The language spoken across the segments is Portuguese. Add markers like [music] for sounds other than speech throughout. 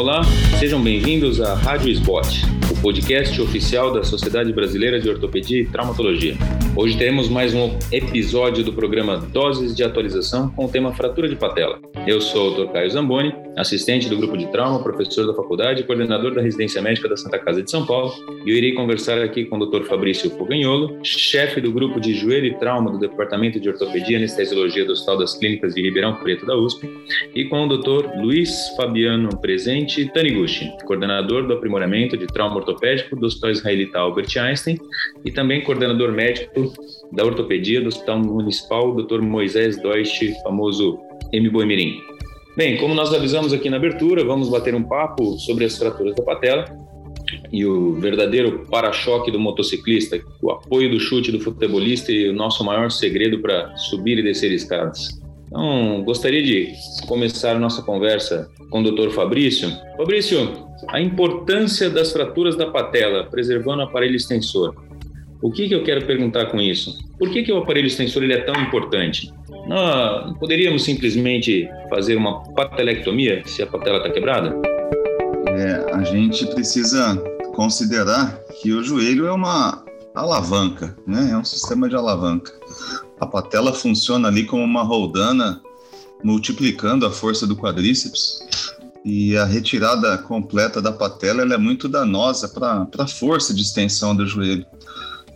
Olá, sejam bem-vindos à Rádio Spot, podcast oficial da Sociedade Brasileira de Ortopedia e Traumatologia. Hoje teremos mais um episódio do programa Doses de Atualização com o tema Fratura de Patela. Eu sou o Dr. Caio Zamboni, assistente do grupo de trauma, professor da faculdade e coordenador da residência médica da Santa Casa de São Paulo. E eu irei conversar aqui com o Dr. Fabrício Fogagnolo, chefe do grupo de joelho e trauma do Departamento de Ortopedia e Anestesiologia do Hospital das Clínicas de Ribeirão Preto da USP, e com o Dr. Luiz Fabiano Presente Taniguchi, coordenador do aprimoramento de trauma ortopédico do Hospital Israelita Albert Einstein e também coordenador médico da ortopedia do Hospital Municipal Dr. Moisés Deutsch, famoso M. Boemirim. Bem, como nós avisamos aqui na abertura, vamos bater um papo sobre as fraturas da patela e o verdadeiro para-choque do motociclista, o apoio do chute do futebolista e o nosso maior segredo para subir e descer escadas. Então, gostaria de começar nossa conversa com o Dr. Fabrício. Fabrício, a importância das fraturas da patela, preservando o aparelho extensor. O que, que eu quero perguntar com isso? Por que, que o aparelho extensor ele é tão importante? Nós poderíamos simplesmente fazer uma patelectomia se a patela está quebrada? É, a gente precisa considerar que o joelho é uma alavanca, né? É um sistema de alavanca. A patela funciona ali como uma roldana, multiplicando a força do quadríceps. E a retirada completa da patela é muito danosa para a força de extensão do joelho.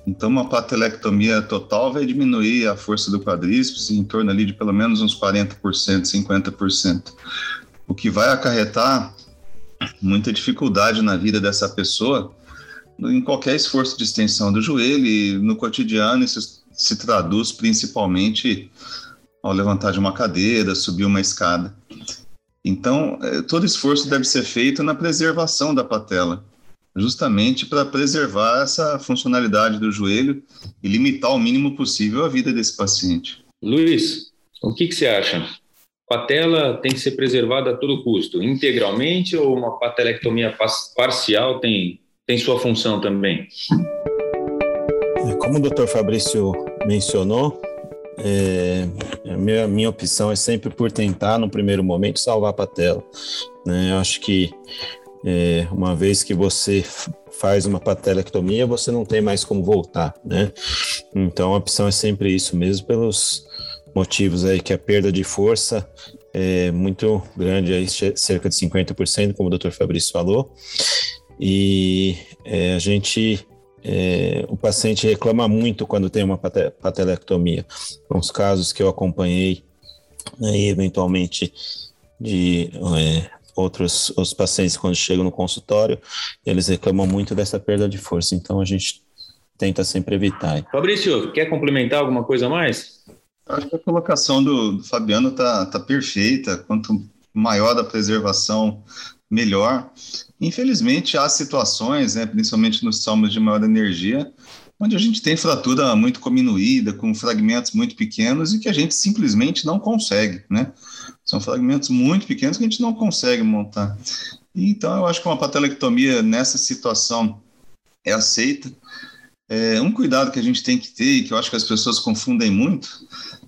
Então, uma patelectomia total vai diminuir a força do quadríceps em torno ali de pelo menos uns 40%, 50%. O que vai acarretar muita dificuldade na vida dessa pessoa em qualquer esforço de extensão do joelho e no cotidiano isso se traduz principalmente ao levantar de uma cadeira, subir uma escada. Então, é, todo esforço deve ser feito na preservação da patela justamente para preservar essa funcionalidade do joelho e limitar o mínimo possível a vida desse paciente. Luiz, o que, que você acha? Patela tem que ser preservada a todo custo, integralmente ou uma patelectomia parcial tem, tem sua função também? É, como o doutor Fabrício mencionou, é, a minha, minha opção é sempre por tentar, no primeiro momento, salvar a patela. Né? Eu acho que é, uma vez que você faz uma patelectomia, você não tem mais como voltar, né? Então a opção é sempre isso mesmo, pelos motivos aí que a perda de força é muito grande, aí, cerca de 50%, como o Dr. Fabrício falou, e é, a gente é, o paciente reclama muito quando tem uma patelectomia. Uns casos que eu acompanhei, né, eventualmente de é, outros os pacientes quando chegam no consultório, eles reclamam muito dessa perda de força. Então a gente tenta sempre evitar. Fabrício, quer complementar alguma coisa a mais? Acho que a colocação do, do Fabiano tá, tá perfeita. Quanto maior a preservação, melhor. Infelizmente, há situações, né, principalmente nos salmos de maior energia, onde a gente tem fratura muito cominuída, com fragmentos muito pequenos e que a gente simplesmente não consegue, né? São fragmentos muito pequenos que a gente não consegue montar. Então, eu acho que uma patelectomia nessa situação é aceita. É, um cuidado que a gente tem que ter, e que eu acho que as pessoas confundem muito,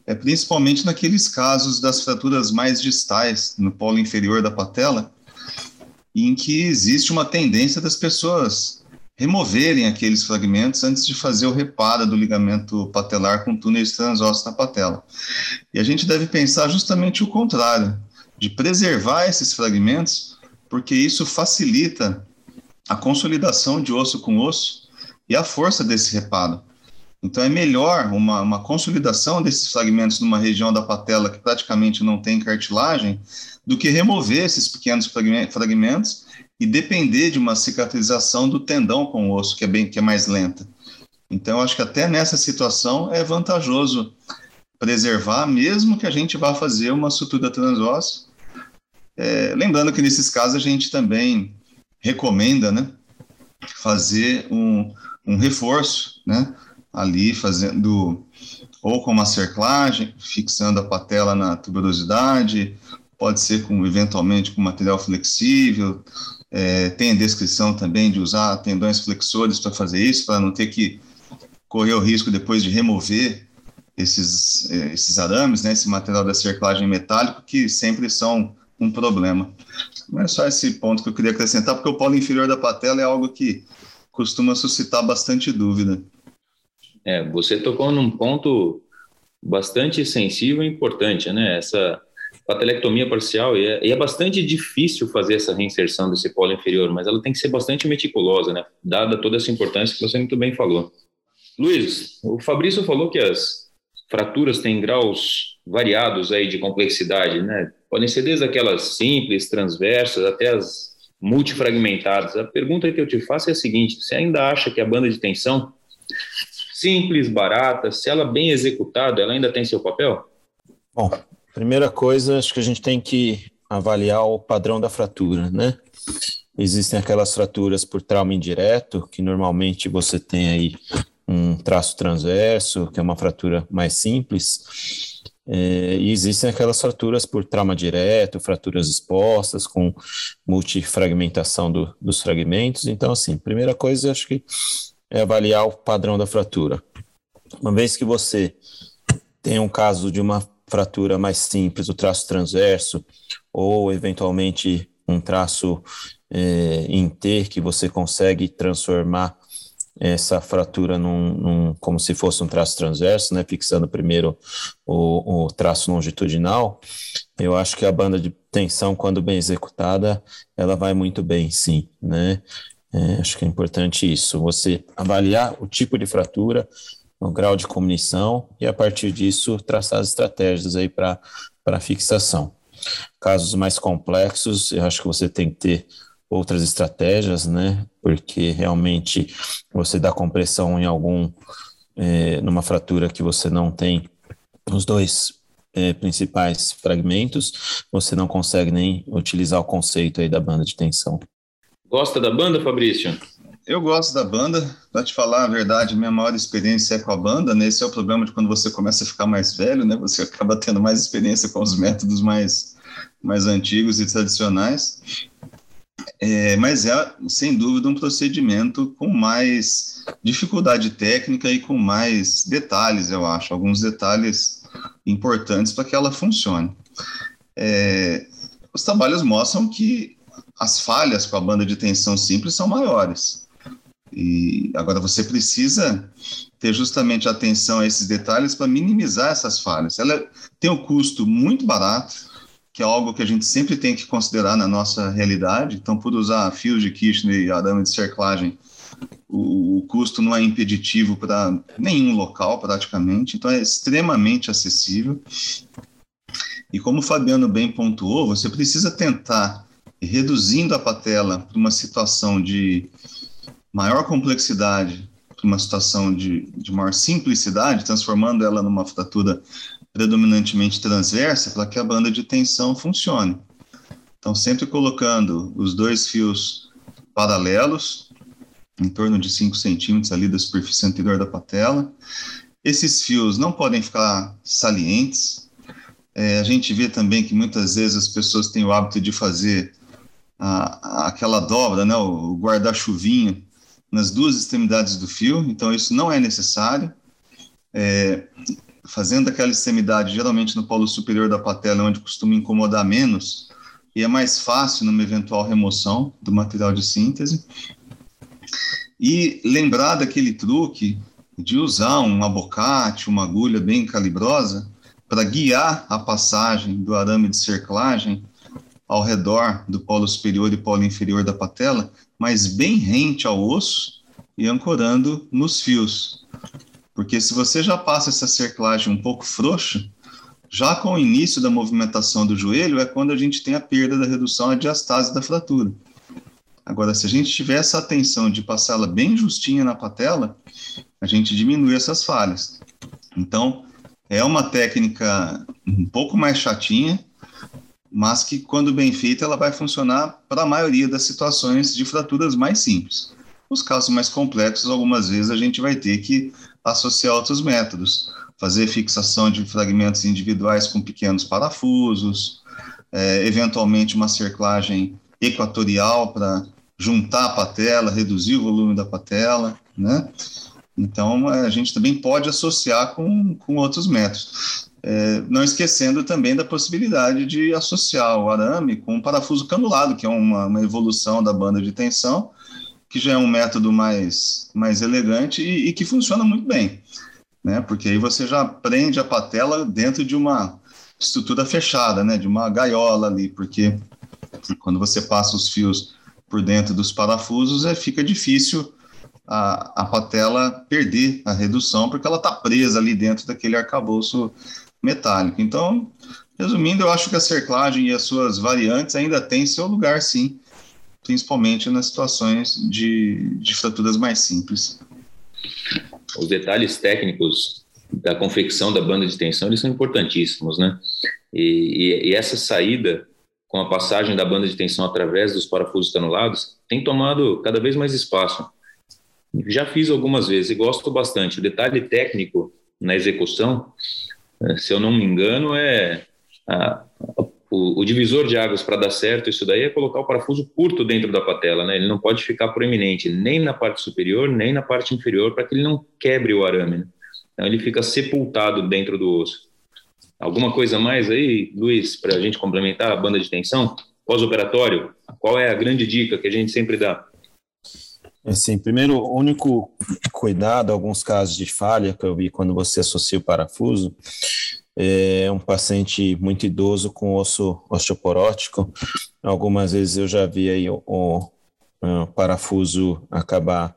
é principalmente naqueles casos das fraturas mais distais, no polo inferior da patela, em que existe uma tendência das pessoas removerem aqueles fragmentos antes de fazer o reparo do ligamento patelar com túneis transossos na patela. E a gente deve pensar justamente o contrário, de preservar esses fragmentos, porque isso facilita a consolidação de osso com osso e a força desse reparo. Então é melhor uma, uma consolidação desses fragmentos numa região da patela que praticamente não tem cartilagem do que remover esses pequenos fragmentos e depender de uma cicatrização do tendão com o osso, que é bem que é mais lenta. Então, acho que até nessa situação é vantajoso preservar, mesmo que a gente vá fazer uma sutura transóssea. É, lembrando que nesses casos a gente também recomenda, né, fazer um, um reforço, né, ali fazendo ou com uma cerclagem, fixando a patela na tuberosidade, pode ser com eventualmente com material flexível, é, tem a descrição também de usar tendões flexores para fazer isso, para não ter que correr o risco depois de remover esses, é, esses arames, né, esse material da cerclagem metálico, que sempre são um problema. Não é só esse ponto que eu queria acrescentar, porque o polo inferior da patela é algo que costuma suscitar bastante dúvida. É, você tocou num ponto bastante sensível e importante, né? Essa patelectomia parcial, e é, e é, bastante difícil fazer essa reinserção desse polo inferior, mas ela tem que ser bastante meticulosa, né? Dada toda essa importância que você muito bem falou. Luiz, o Fabrício falou que as fraturas têm graus variados aí de complexidade, né? Podem ser desde aquelas simples, transversas, até as multifragmentadas. A pergunta que eu te faço é a seguinte: você ainda acha que a banda de tensão simples, barata, se ela bem executada, ela ainda tem seu papel? Bom, primeira coisa, acho que a gente tem que avaliar o padrão da fratura, né? Existem aquelas fraturas por trauma indireto, que normalmente você tem aí um traço transverso, que é uma fratura mais simples, é, e existem aquelas fraturas por trauma direto, fraturas expostas, com multifragmentação do, dos fragmentos. Então, assim, primeira coisa, acho que é avaliar o padrão da fratura. Uma vez que você tem um caso de uma fratura mais simples, o traço transverso, ou eventualmente um traço é, em T, que você consegue transformar essa fratura num, num, como se fosse um traço transverso, né, fixando primeiro o, o, traço longitudinal, eu acho que a banda de tensão, quando bem executada, ela vai muito bem, sim, né, é, acho que é importante isso, você avaliar o tipo de fratura, o grau de comunição e a partir disso traçar as estratégias aí para fixação. Casos mais complexos, eu acho que você tem que ter outras estratégias, né? Porque realmente você dá compressão em algum, é, numa fratura que você não tem os dois é, principais fragmentos, você não consegue nem utilizar o conceito aí da banda de tensão. Gosta da banda, Fabrício? Eu gosto da banda, para te falar a verdade, minha maior experiência é com a banda, né? Esse é o problema de quando você começa a ficar mais velho, né? Você [laughs] acaba tendo mais experiência com os métodos mais, mais antigos e tradicionais. É, mas é, sem dúvida, um procedimento com mais dificuldade técnica e com mais detalhes, eu acho, alguns detalhes importantes para que ela funcione. É, os trabalhos mostram que as falhas com a banda de tensão simples são maiores. E agora você precisa ter justamente atenção a esses detalhes para minimizar essas falhas. Ela tem um custo muito barato, que é algo que a gente sempre tem que considerar na nossa realidade. Então, por usar fios de Kirchner e arame de cerclagem, o, o custo não é impeditivo para nenhum local, praticamente. Então, é extremamente acessível. E como o Fabiano bem pontuou, você precisa tentar, reduzindo a patela para uma situação de maior complexidade, para uma situação de, de maior simplicidade, transformando ela numa fratura predominantemente transversa para que a banda de tensão funcione. Então, sempre colocando os dois fios paralelos, em torno de 5 centímetros ali da superfície anterior da patela. Esses fios não podem ficar salientes. É, a gente vê também que muitas vezes as pessoas têm o hábito de fazer a, aquela dobra, né, o guarda-chuvinho, nas duas extremidades do fio, então isso não é necessário. É, fazendo aquela extremidade geralmente no polo superior da patela, onde costuma incomodar menos, e é mais fácil numa eventual remoção do material de síntese. E lembrar daquele truque de usar um abocate, uma agulha bem calibrosa, para guiar a passagem do arame de cerclagem ao redor do polo superior e polo inferior da patela, mas bem rente ao osso e ancorando nos fios. Porque se você já passa essa cerclagem um pouco frouxa, já com o início da movimentação do joelho é quando a gente tem a perda da redução, a diastase da fratura. Agora, se a gente tiver essa atenção de passá-la bem justinha na patela, a gente diminui essas falhas. Então, é uma técnica um pouco mais chatinha, mas que, quando bem feita, ela vai funcionar para a maioria das situações de fraturas mais simples. Os casos mais complexos, algumas vezes a gente vai ter que associar outros métodos, fazer fixação de fragmentos individuais com pequenos parafusos, é, eventualmente uma cerclagem equatorial para juntar a patela, reduzir o volume da patela, né? Então, a gente também pode associar com, com outros métodos. É, não esquecendo também da possibilidade de associar o arame com um parafuso canulado, que é uma, uma evolução da banda de tensão, que já é um método mais, mais elegante e, e, que funciona muito bem, né? Porque aí você já prende a patela dentro de uma estrutura fechada, né? De uma gaiola ali, porque quando você passa os fios por dentro dos parafusos, é, fica difícil a, a patela perder a redução, porque ela está presa ali dentro daquele arcabouço metálico. Então, resumindo, eu acho que a cerclagem e as suas variantes ainda têm seu lugar, sim, principalmente nas situações de, de fraturas mais simples. Os detalhes técnicos da confecção da banda de tensão eles são importantíssimos, né? E, e, e, essa saída com a passagem da banda de tensão através dos parafusos canulados tem tomado cada vez mais espaço. Já fiz algumas vezes e gosto bastante. O detalhe técnico na execução, se eu não me engano, é a, o, o, divisor de águas para dar certo isso daí é colocar o parafuso curto dentro da patela, né? Ele não pode ficar proeminente nem na parte superior nem na parte inferior para que ele não quebre o arame. Né? Então ele fica sepultado dentro do osso. Alguma coisa mais aí, Luiz, para a gente complementar a banda de tensão pós-operatório? Qual é a grande dica que a gente sempre dá? Assim, primeiro, o único cuidado, alguns casos de falha que eu vi quando você associa o parafuso, é um paciente muito idoso com osso osteoporótico. Algumas vezes eu já vi aí o, o, o parafuso acabar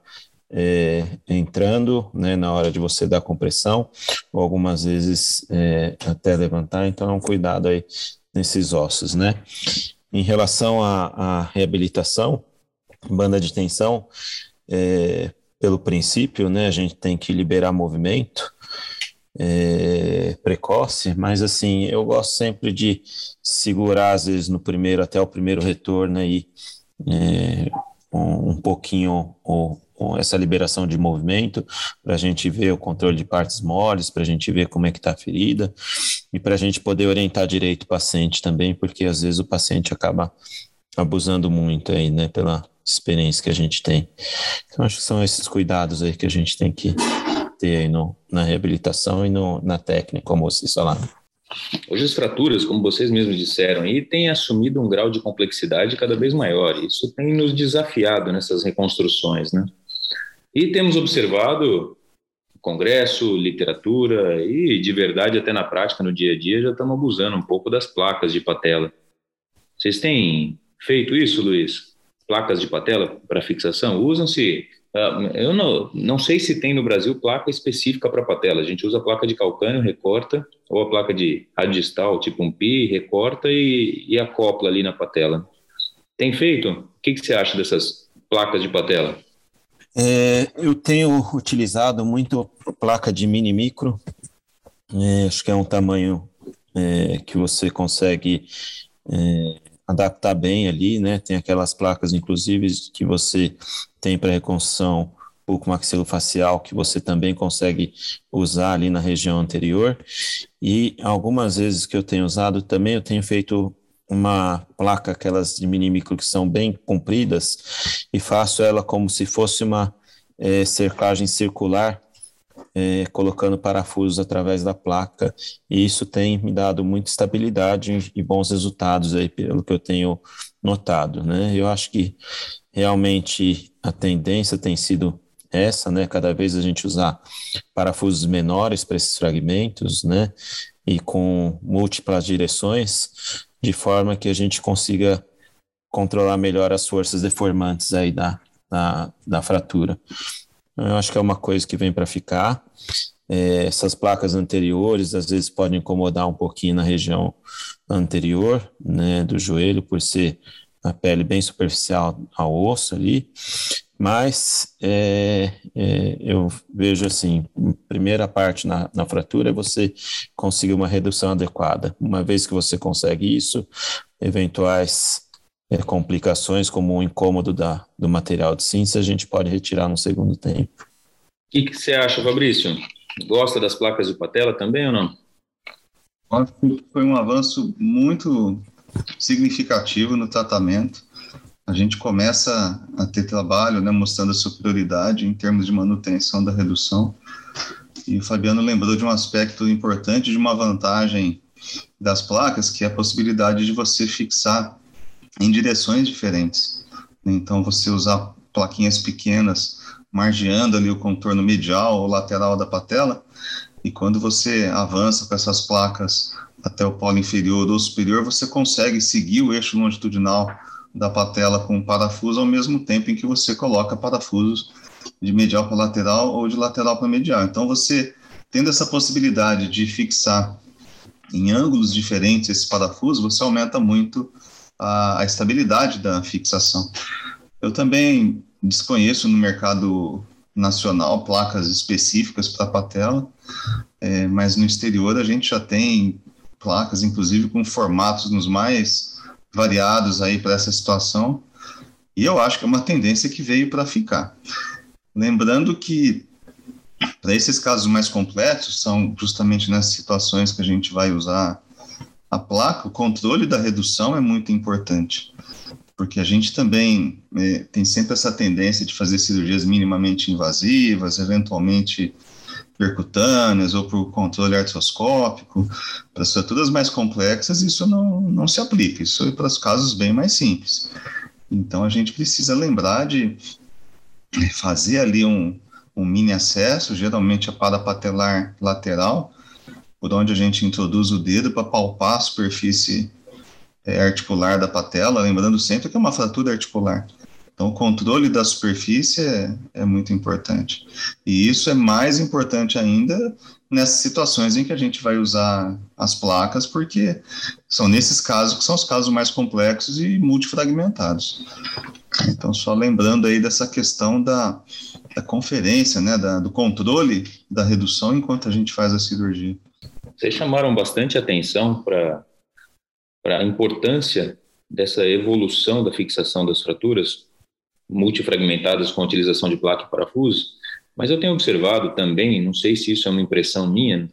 é, entrando né, na hora de você dar compressão, ou algumas vezes é, até levantar, então é um cuidado aí nesses ossos, né? Em relação à reabilitação, banda de tensão, é, pelo princípio, né, a gente tem que liberar movimento, é, precoce, mas assim, eu gosto sempre de segurar, às vezes, no primeiro, até o primeiro retorno aí, é, um, um, pouquinho o, essa liberação de movimento, para a gente ver o controle de partes moles, para a gente ver como é que está a ferida, e para a gente poder orientar direito o paciente também, porque às vezes o paciente acaba abusando muito aí, né, pela experiência que a gente tem. Então, acho que são esses cuidados aí que a gente tem que ter aí no, na reabilitação e no, na técnica, como vocês falaram. Hoje as fraturas, como vocês mesmos disseram, aí, têm assumido um grau de complexidade cada vez maior. Isso tem nos desafiado nessas reconstruções, né? E temos observado congresso, literatura e de verdade até na prática no dia a dia já estamos abusando um pouco das placas de patela. Vocês têm feito isso, Luiz? Placas de patela para fixação usam-se Uh, eu não, não sei se tem no Brasil placa específica para patela. A gente usa a placa de calcânio, recorta, ou a placa de radistal, tipo um pi, recorta e, e acopla ali na patela. Tem feito? O que, que você acha dessas placas de patela? É, eu tenho utilizado muito placa de mini micro. É, acho que é um tamanho é, que você consegue é, adaptar bem ali, né? Tem aquelas placas, inclusive, que você tem para reconstrução bucomaxilofacial que você também consegue usar ali na região anterior. E algumas vezes que eu tenho usado também, eu tenho feito uma placa, aquelas de mini micro que são bem compridas, e faço ela como se fosse uma é, cercagem circular é, colocando parafusos através da placa, e isso tem me dado muita estabilidade e bons resultados aí, pelo que eu tenho notado, né? Eu acho que realmente a tendência tem sido essa, né? Cada vez a gente usar parafusos menores para esses fragmentos, né? E com múltiplas direções, de forma que a gente consiga controlar melhor as forças deformantes aí da, da, da fratura. Eu acho que é uma coisa que vem para ficar. É, essas placas anteriores às vezes podem incomodar um pouquinho na região anterior, né, do joelho, por ser a pele bem superficial ao osso ali, mas é, é, eu vejo assim, primeira parte na, na fratura é você conseguir uma redução adequada. Uma vez que você consegue isso, eventuais é, complicações, como o incômodo da, do material de cinza, a gente pode retirar no segundo tempo. O que, que você acha, Fabrício? Gosta das placas de patela também ou não? Acho que foi um avanço muito significativo no tratamento. A gente começa a ter trabalho né, mostrando a superioridade em termos de manutenção da redução. E o Fabiano lembrou de um aspecto importante, de uma vantagem das placas, que é a possibilidade de você fixar em direções diferentes. Então, você usar plaquinhas pequenas margeando ali o contorno medial ou lateral da patela, e quando você avança com essas placas até o polo inferior ou superior, você consegue seguir o eixo longitudinal da patela com parafuso ao mesmo tempo em que você coloca parafusos de medial para lateral ou de lateral para medial. Então, você tendo essa possibilidade de fixar em ângulos diferentes esse parafuso, você aumenta muito a, a estabilidade da fixação. Eu também desconheço no mercado nacional placas específicas para patela, é, mas no exterior a gente já tem placas, inclusive com formatos nos mais variados aí para essa situação, e eu acho que é uma tendência que veio para ficar. Lembrando que para esses casos mais complexos, são justamente nessas situações que a gente vai usar a placa, o controle da redução é muito importante, porque a gente também é, tem sempre essa tendência de fazer cirurgias minimamente invasivas, eventualmente percutâneas ou por controle artroscópico. Para estruturas mais complexas, isso não, não se aplica, isso é para os casos bem mais simples. Então, a gente precisa lembrar de fazer ali um, um mini acesso, geralmente a parapatelar lateral, por onde a gente introduz o dedo para palpar a superfície é, articular da patela, lembrando sempre que é uma fratura articular. Então, o controle da superfície é, é, muito importante. E isso é mais importante ainda nessas situações em que a gente vai usar as placas, porque são nesses casos que são os casos mais complexos e multifragmentados. Então, só lembrando aí dessa questão da, da conferência, né, da, do controle da redução enquanto a gente faz a cirurgia. Vocês chamaram bastante atenção para a importância dessa evolução da fixação das fraturas multifragmentadas com a utilização de placa e parafuso, mas eu tenho observado também, não sei se isso é uma impressão minha,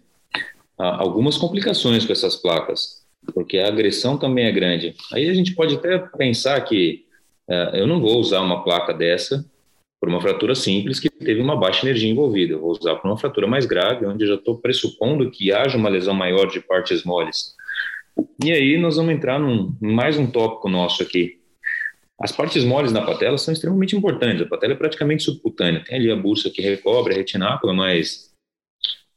algumas complicações com essas placas, porque a agressão também é grande. Aí a gente pode até pensar que uh, eu não vou usar uma placa dessa por uma fratura simples que teve uma baixa energia envolvida. Eu vou usar por uma fratura mais grave, onde eu já estou pressupondo que haja uma lesão maior de partes moles. E aí nós vamos entrar num mais um tópico nosso aqui. As partes moles da patela são extremamente importantes. A patela é praticamente subcutânea. Tem ali a bursa que recobre a retinácula, mas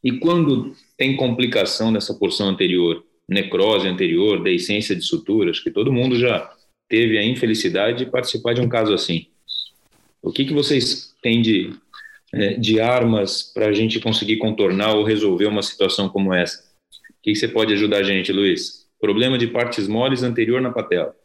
e quando tem complicação nessa porção anterior, necrose anterior, deiscência de suturas, que todo mundo já teve a infelicidade de participar de um caso assim. O que, que vocês têm de, é, de armas para a gente conseguir contornar ou resolver uma situação como essa? O que, que você pode ajudar a gente, Luiz? Problema de partes moles anterior na patela.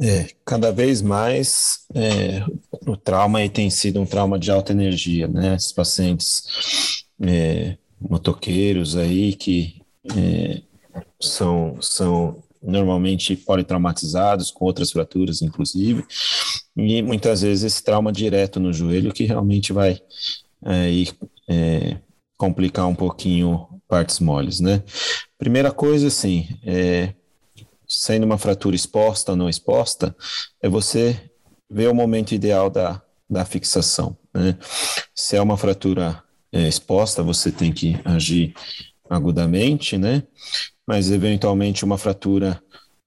É, cada vez mais é, o trauma tem sido um trauma de alta energia, né? Esses pacientes é, motoqueiros aí que é, são, são normalmente politraumatizados, com outras fraturas, inclusive, e muitas vezes esse trauma direto no joelho que realmente vai é, ir, é, complicar um pouquinho partes moles, né? Primeira coisa, assim, é, sendo uma fratura exposta ou não exposta, é você ver o momento ideal da, da fixação, né? Se é uma fratura é, exposta, você tem que agir agudamente, né? Mas eventualmente uma fratura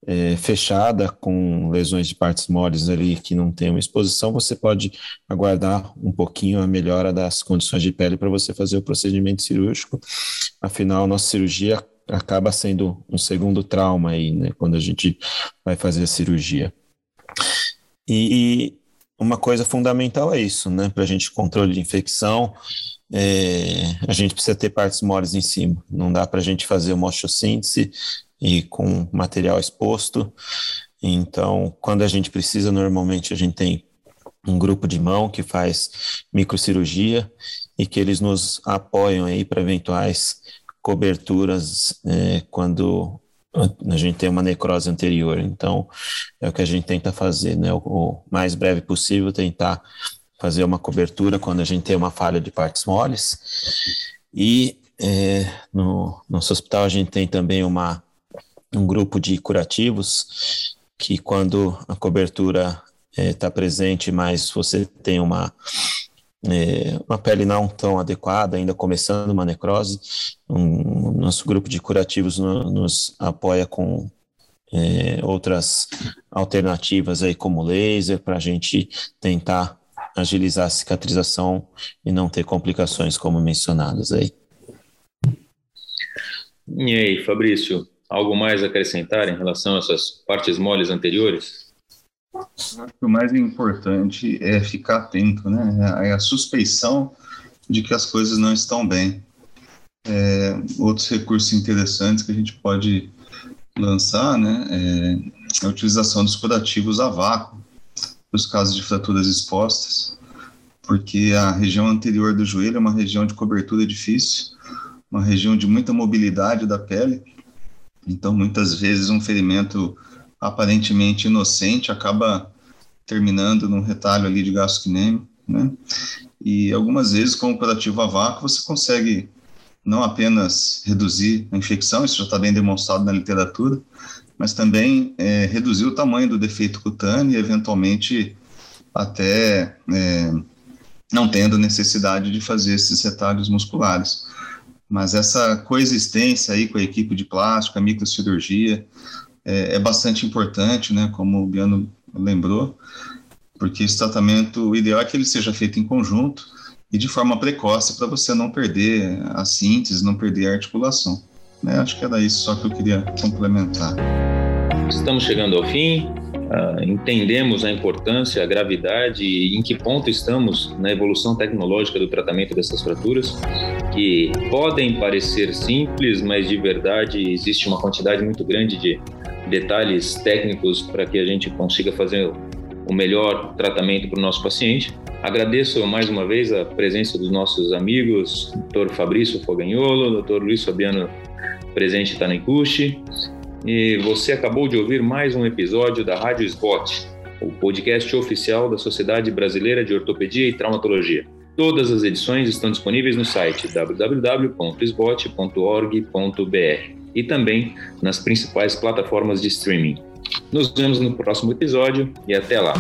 é, fechada com lesões de partes moles ali que não tem uma exposição, você pode aguardar um pouquinho a melhora das condições de pele para você fazer o procedimento cirúrgico. Afinal, nossa cirurgia acaba sendo um segundo trauma aí, né, quando a gente vai fazer a cirurgia. E, uma coisa fundamental é isso, né, para a gente controle de infecção, é, a gente precisa ter partes moles em cima. Não dá para a gente fazer uma osteossíntese e com material exposto. Então, quando a gente precisa, normalmente a gente tem um grupo de mão que faz microcirurgia e que eles nos apoiam aí para eventuais coberturas é, quando a gente tem uma necrose anterior. Então, é o que a gente tenta fazer, né? O, o mais breve possível, tentar fazer uma cobertura quando a gente tem uma falha de partes moles. E é, no nosso hospital a gente tem também uma, um grupo de curativos que quando a cobertura está é, tá presente, mas você tem uma, é, uma pele não tão adequada, ainda começando uma necrose. Um, nosso grupo de curativos no, nos apoia com é, outras alternativas aí como laser para a gente tentar agilizar a cicatrização e não ter complicações como mencionadas aí. E aí, Fabrício, algo mais a acrescentar em relação a essas partes moles anteriores? O mais importante é ficar atento, né? É a suspeição de que as coisas não estão bem. É, outros recursos interessantes que a gente pode lançar, né, é a utilização dos curativos a vácuo os casos de fraturas expostas, porque a região anterior do joelho é uma região de cobertura difícil, uma região de muita mobilidade da pele, então muitas vezes um ferimento aparentemente inocente acaba terminando num retalho ali de gasto né? E algumas vezes com o curativo a vácuo você consegue não apenas reduzir a infecção, isso já está bem demonstrado na literatura, mas também é, reduzir o tamanho do defeito cutâneo e, eventualmente, até é, não tendo necessidade de fazer esses retalhos musculares. Mas essa coexistência aí com a equipe de plástico, a microcirurgia, é, é bastante importante, né, como o Biano lembrou, porque esse tratamento, o ideal é que ele seja feito em conjunto, e de forma precoce para você não perder a síntese, não perder a articulação. Né? Acho que era isso só que eu queria complementar. Estamos chegando ao fim. Uh, entendemos a importância, a gravidade e em que ponto estamos na evolução tecnológica do tratamento dessas fraturas, que podem parecer simples, mas de verdade existe uma quantidade muito grande de detalhes técnicos para que a gente consiga fazer o melhor tratamento para o nosso paciente. Agradeço mais uma vez a presença dos nossos amigos, Dr. Fabrício Fogagnolo, Dr. Luiz Fabiano, presente Tanekushi. E você acabou de ouvir mais um episódio da Rádio Spot, o podcast oficial da Sociedade Brasileira de Ortopedia e Traumatologia. Todas as edições estão disponíveis no site www.sbot.org.br e também nas principais plataformas de streaming. Nos vemos no próximo episódio e até lá!